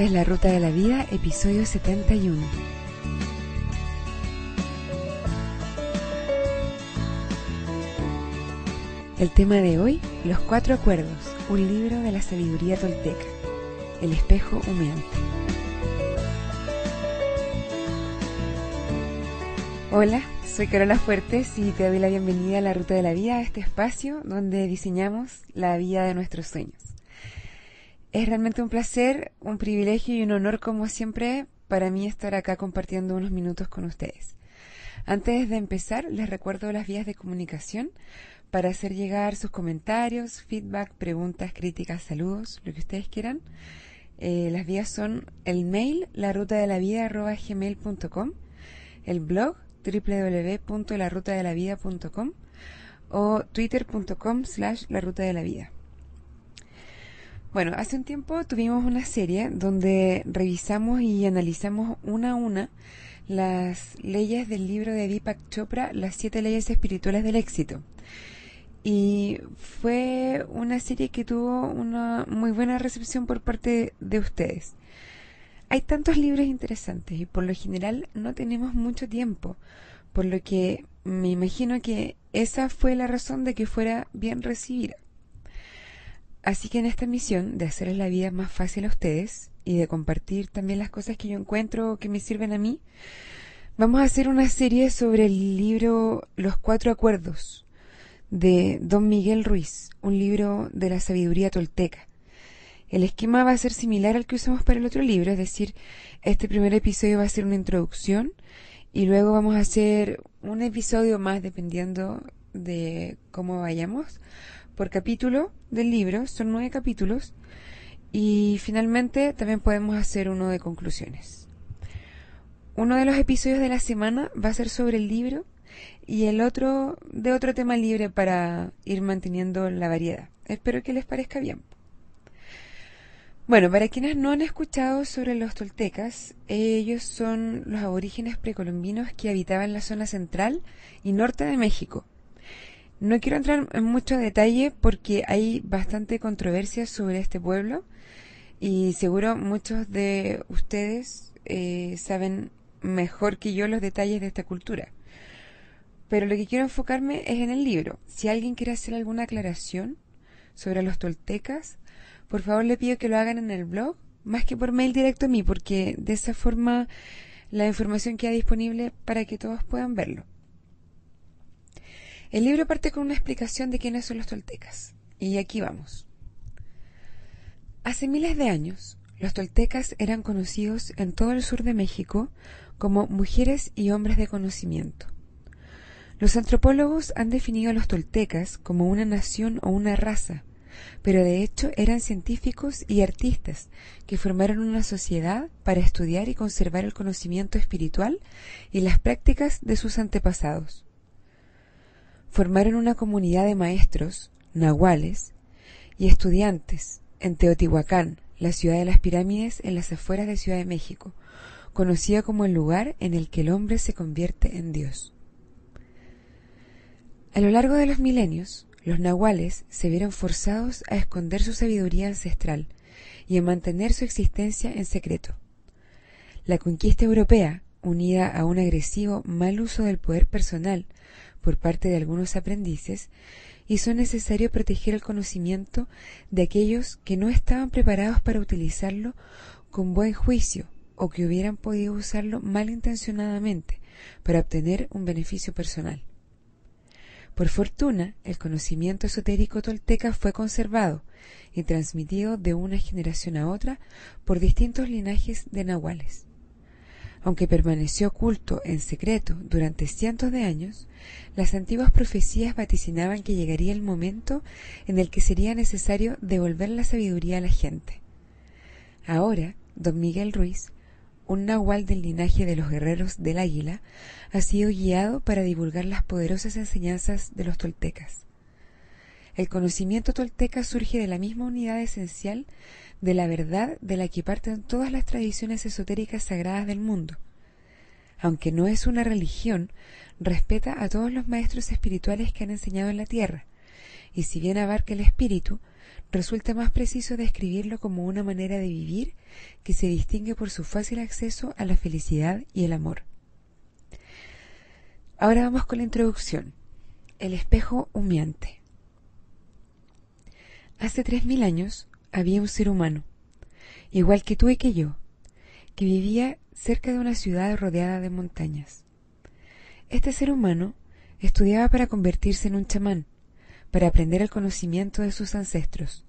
Es La Ruta de la Vida, episodio 71. El tema de hoy, Los Cuatro Acuerdos, un libro de la sabiduría tolteca, El espejo humeante. Hola, soy Carola Fuertes y te doy la bienvenida a La Ruta de la Vida, a este espacio donde diseñamos la vida de nuestros sueños. Es realmente un placer, un privilegio y un honor, como siempre, para mí estar acá compartiendo unos minutos con ustedes. Antes de empezar, les recuerdo las vías de comunicación para hacer llegar sus comentarios, feedback, preguntas, críticas, saludos, lo que ustedes quieran. Eh, las vías son el mail, la ruta de la el blog www.larutadelavida.com o twitter.com slash la ruta de la. Bueno, hace un tiempo tuvimos una serie donde revisamos y analizamos una a una las leyes del libro de Deepak Chopra, las siete leyes espirituales del éxito. Y fue una serie que tuvo una muy buena recepción por parte de ustedes. Hay tantos libros interesantes y por lo general no tenemos mucho tiempo, por lo que me imagino que esa fue la razón de que fuera bien recibida. Así que en esta misión de hacerles la vida más fácil a ustedes y de compartir también las cosas que yo encuentro que me sirven a mí, vamos a hacer una serie sobre el libro Los Cuatro Acuerdos de Don Miguel Ruiz, un libro de la sabiduría tolteca. El esquema va a ser similar al que usamos para el otro libro, es decir, este primer episodio va a ser una introducción y luego vamos a hacer un episodio más dependiendo de cómo vayamos por capítulo del libro, son nueve capítulos, y finalmente también podemos hacer uno de conclusiones. Uno de los episodios de la semana va a ser sobre el libro y el otro de otro tema libre para ir manteniendo la variedad. Espero que les parezca bien. Bueno, para quienes no han escuchado sobre los toltecas, ellos son los aborígenes precolombinos que habitaban la zona central y norte de México no quiero entrar en mucho detalle porque hay bastante controversia sobre este pueblo y seguro muchos de ustedes eh, saben mejor que yo los detalles de esta cultura. Pero lo que quiero enfocarme es en el libro. Si alguien quiere hacer alguna aclaración sobre los toltecas, por favor le pido que lo hagan en el blog, más que por mail directo a mí, porque de esa forma la información queda disponible para que todos puedan verlo. El libro parte con una explicación de quiénes son los toltecas. Y aquí vamos. Hace miles de años, los toltecas eran conocidos en todo el sur de México como mujeres y hombres de conocimiento. Los antropólogos han definido a los toltecas como una nación o una raza, pero de hecho eran científicos y artistas que formaron una sociedad para estudiar y conservar el conocimiento espiritual y las prácticas de sus antepasados formaron una comunidad de maestros, nahuales y estudiantes en Teotihuacán, la ciudad de las pirámides en las afueras de Ciudad de México, conocida como el lugar en el que el hombre se convierte en Dios. A lo largo de los milenios, los nahuales se vieron forzados a esconder su sabiduría ancestral y a mantener su existencia en secreto. La conquista europea, unida a un agresivo mal uso del poder personal por parte de algunos aprendices, hizo necesario proteger el conocimiento de aquellos que no estaban preparados para utilizarlo con buen juicio o que hubieran podido usarlo malintencionadamente para obtener un beneficio personal. Por fortuna, el conocimiento esotérico tolteca fue conservado y transmitido de una generación a otra por distintos linajes de nahuales. Aunque permaneció oculto en secreto durante cientos de años, las antiguas profecías vaticinaban que llegaría el momento en el que sería necesario devolver la sabiduría a la gente. Ahora, don Miguel Ruiz, un nahual del linaje de los guerreros del águila, ha sido guiado para divulgar las poderosas enseñanzas de los toltecas. El conocimiento tolteca surge de la misma unidad esencial de la verdad de la que parten todas las tradiciones esotéricas sagradas del mundo. Aunque no es una religión, respeta a todos los maestros espirituales que han enseñado en la tierra, y si bien abarca el espíritu, resulta más preciso describirlo como una manera de vivir que se distingue por su fácil acceso a la felicidad y el amor. Ahora vamos con la introducción. El espejo humeante. Hace tres mil años había un ser humano, igual que tú y que yo, que vivía cerca de una ciudad rodeada de montañas. Este ser humano estudiaba para convertirse en un chamán, para aprender el conocimiento de sus ancestros,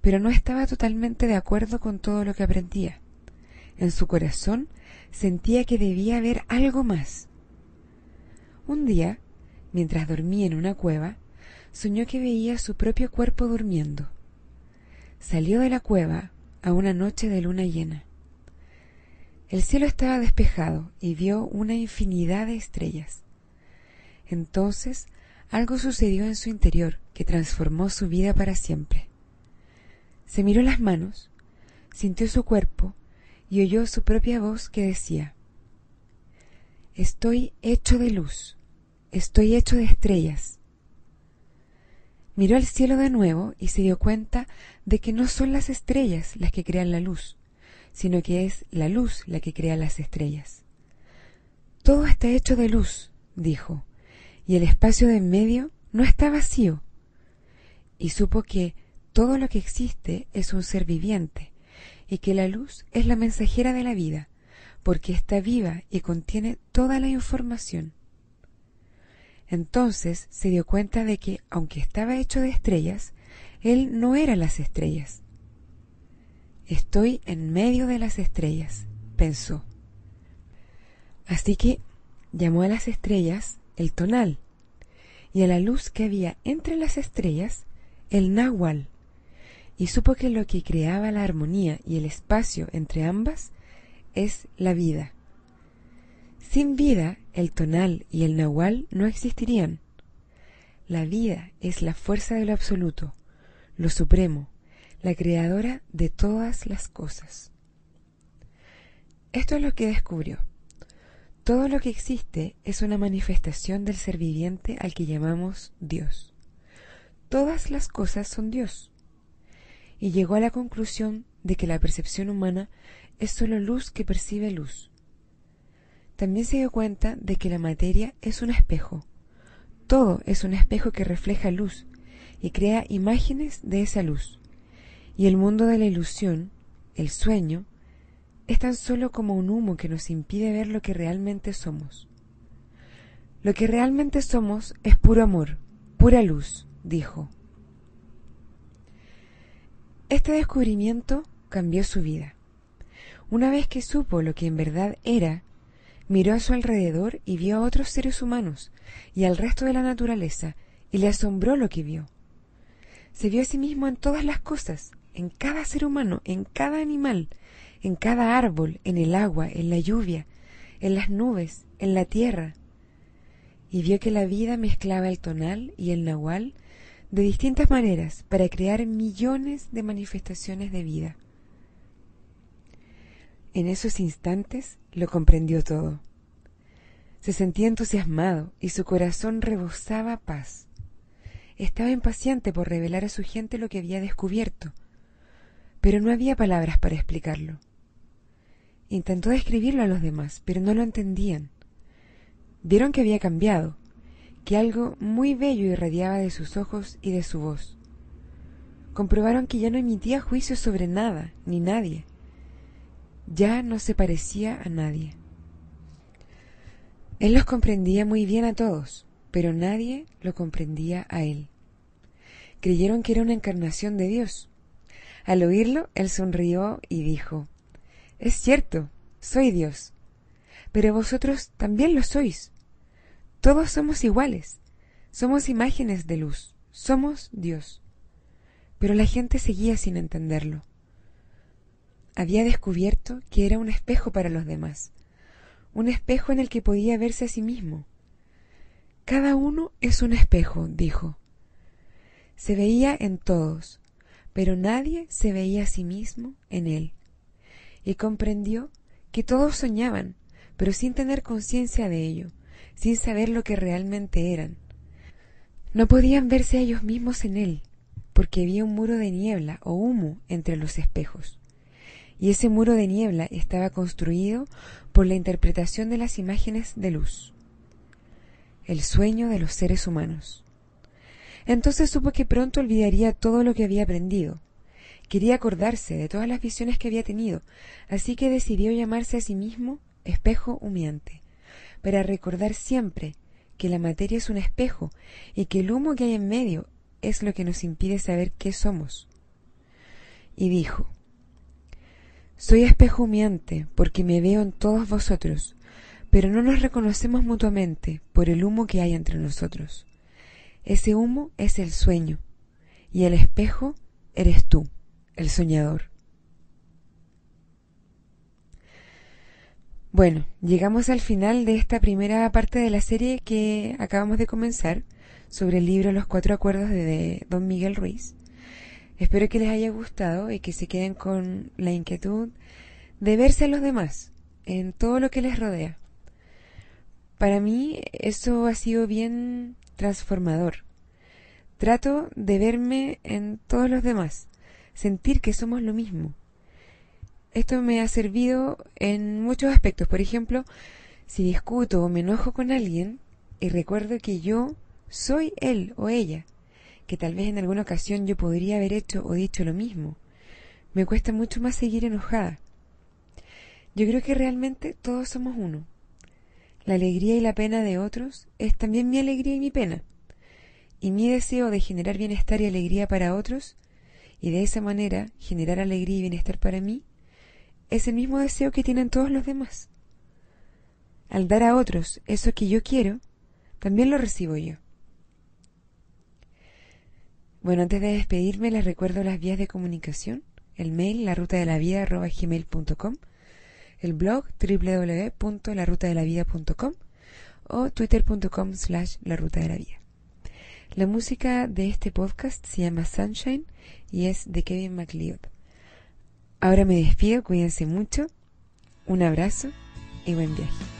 pero no estaba totalmente de acuerdo con todo lo que aprendía. En su corazón sentía que debía haber algo más. Un día, mientras dormía en una cueva, soñó que veía su propio cuerpo durmiendo. Salió de la cueva a una noche de luna llena. El cielo estaba despejado y vio una infinidad de estrellas. Entonces algo sucedió en su interior que transformó su vida para siempre. Se miró las manos, sintió su cuerpo y oyó su propia voz que decía, Estoy hecho de luz, estoy hecho de estrellas. Miró al cielo de nuevo y se dio cuenta de que no son las estrellas las que crean la luz, sino que es la luz la que crea las estrellas. Todo está hecho de luz, dijo, y el espacio de en medio no está vacío. Y supo que todo lo que existe es un ser viviente y que la luz es la mensajera de la vida, porque está viva y contiene toda la información. Entonces se dio cuenta de que, aunque estaba hecho de estrellas, él no era las estrellas. Estoy en medio de las estrellas, pensó. Así que llamó a las estrellas el tonal, y a la luz que había entre las estrellas el náhuatl, y supo que lo que creaba la armonía y el espacio entre ambas es la vida. Sin vida, el tonal y el nahual no existirían. La vida es la fuerza de lo absoluto, lo supremo, la creadora de todas las cosas. Esto es lo que descubrió. Todo lo que existe es una manifestación del ser viviente al que llamamos Dios. Todas las cosas son Dios. Y llegó a la conclusión de que la percepción humana es sólo luz que percibe luz. También se dio cuenta de que la materia es un espejo. Todo es un espejo que refleja luz y crea imágenes de esa luz. Y el mundo de la ilusión, el sueño, es tan solo como un humo que nos impide ver lo que realmente somos. Lo que realmente somos es puro amor, pura luz, dijo. Este descubrimiento cambió su vida. Una vez que supo lo que en verdad era, miró a su alrededor y vio a otros seres humanos y al resto de la naturaleza, y le asombró lo que vio. Se vio a sí mismo en todas las cosas, en cada ser humano, en cada animal, en cada árbol, en el agua, en la lluvia, en las nubes, en la tierra. Y vio que la vida mezclaba el tonal y el nahual de distintas maneras para crear millones de manifestaciones de vida. En esos instantes lo comprendió todo. Se sentía entusiasmado y su corazón rebosaba paz. Estaba impaciente por revelar a su gente lo que había descubierto, pero no había palabras para explicarlo. Intentó describirlo a los demás, pero no lo entendían. Vieron que había cambiado, que algo muy bello irradiaba de sus ojos y de su voz. Comprobaron que ya no emitía juicios sobre nada ni nadie. Ya no se parecía a nadie. Él los comprendía muy bien a todos, pero nadie lo comprendía a él. Creyeron que era una encarnación de Dios, al oírlo, él sonrió y dijo, Es cierto, soy Dios, pero vosotros también lo sois. Todos somos iguales, somos imágenes de luz, somos Dios. Pero la gente seguía sin entenderlo. Había descubierto que era un espejo para los demás, un espejo en el que podía verse a sí mismo. Cada uno es un espejo, dijo. Se veía en todos, pero nadie se veía a sí mismo en él. Y comprendió que todos soñaban, pero sin tener conciencia de ello, sin saber lo que realmente eran. No podían verse ellos mismos en él, porque había un muro de niebla o humo entre los espejos. Y ese muro de niebla estaba construido por la interpretación de las imágenes de luz. El sueño de los seres humanos. Entonces supo que pronto olvidaría todo lo que había aprendido. Quería acordarse de todas las visiones que había tenido, así que decidió llamarse a sí mismo espejo humeante, para recordar siempre que la materia es un espejo y que el humo que hay en medio es lo que nos impide saber qué somos. Y dijo, Soy espejo humeante porque me veo en todos vosotros, pero no nos reconocemos mutuamente por el humo que hay entre nosotros. Ese humo es el sueño, y el espejo eres tú, el soñador. Bueno, llegamos al final de esta primera parte de la serie que acabamos de comenzar sobre el libro Los Cuatro Acuerdos de Don Miguel Ruiz. Espero que les haya gustado y que se queden con la inquietud de verse a los demás en todo lo que les rodea. Para mí eso ha sido bien transformador. Trato de verme en todos los demás, sentir que somos lo mismo esto me ha servido en muchos aspectos. Por ejemplo, si discuto o me enojo con alguien y recuerdo que yo soy él o ella, que tal vez en alguna ocasión yo podría haber hecho o dicho lo mismo, me cuesta mucho más seguir enojada. Yo creo que realmente todos somos uno. La alegría y la pena de otros es también mi alegría y mi pena. Y mi deseo de generar bienestar y alegría para otros, y de esa manera generar alegría y bienestar para mí, es el mismo deseo que tienen todos los demás. Al dar a otros eso que yo quiero, también lo recibo yo. Bueno, antes de despedirme les recuerdo las vías de comunicación, el mail la ruta de la vida gmail.com, el blog www.larutadelavida.com o twitter.com slash la ruta de la vida. La música de este podcast se llama Sunshine y es de Kevin MacLeod. Ahora me despido, cuídense mucho, un abrazo y buen viaje.